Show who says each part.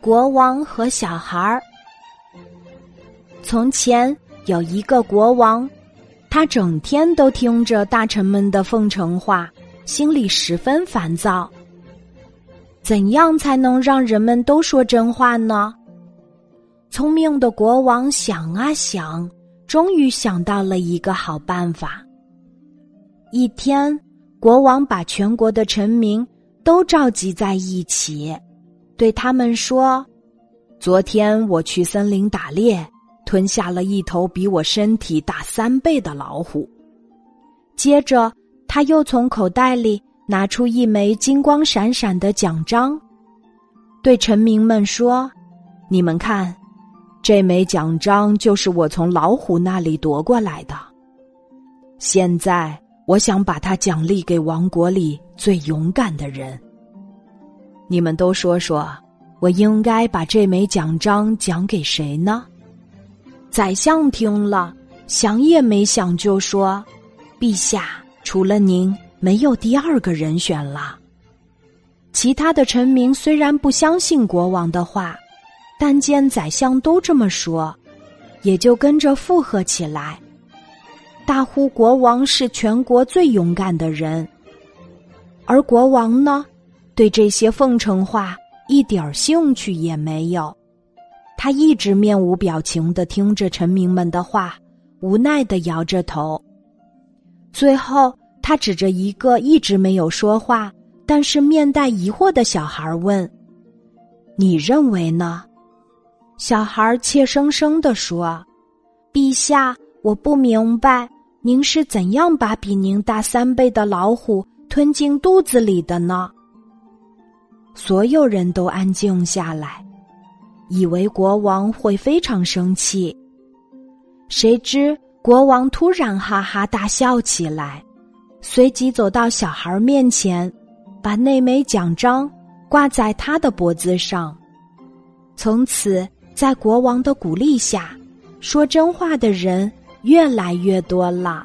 Speaker 1: 国王和小孩儿。从前有一个国王，他整天都听着大臣们的奉承话，心里十分烦躁。怎样才能让人们都说真话呢？聪明的国王想啊想，终于想到了一个好办法。一天，国王把全国的臣民都召集在一起，对他们说：“昨天我去森林打猎，吞下了一头比我身体大三倍的老虎。接着，他又从口袋里拿出一枚金光闪闪的奖章，对臣民们说：‘你们看，这枚奖章就是我从老虎那里夺过来的。现在。’”我想把它奖励给王国里最勇敢的人。你们都说说，我应该把这枚奖章奖给谁呢？宰相听了，想也没想就说：“陛下，除了您，没有第二个人选了。”其他的臣民虽然不相信国王的话，但见宰相都这么说，也就跟着附和起来。大呼国王是全国最勇敢的人，而国王呢，对这些奉承话一点兴趣也没有。他一直面无表情的听着臣民们的话，无奈的摇着头。最后，他指着一个一直没有说话，但是面带疑惑的小孩问：“你认为呢？”小孩怯生生的说：“陛下，我不明白。”您是怎样把比您大三倍的老虎吞进肚子里的呢？所有人都安静下来，以为国王会非常生气。谁知国王突然哈哈大笑起来，随即走到小孩面前，把那枚奖章挂在他的脖子上。从此，在国王的鼓励下，说真话的人。越来越多了。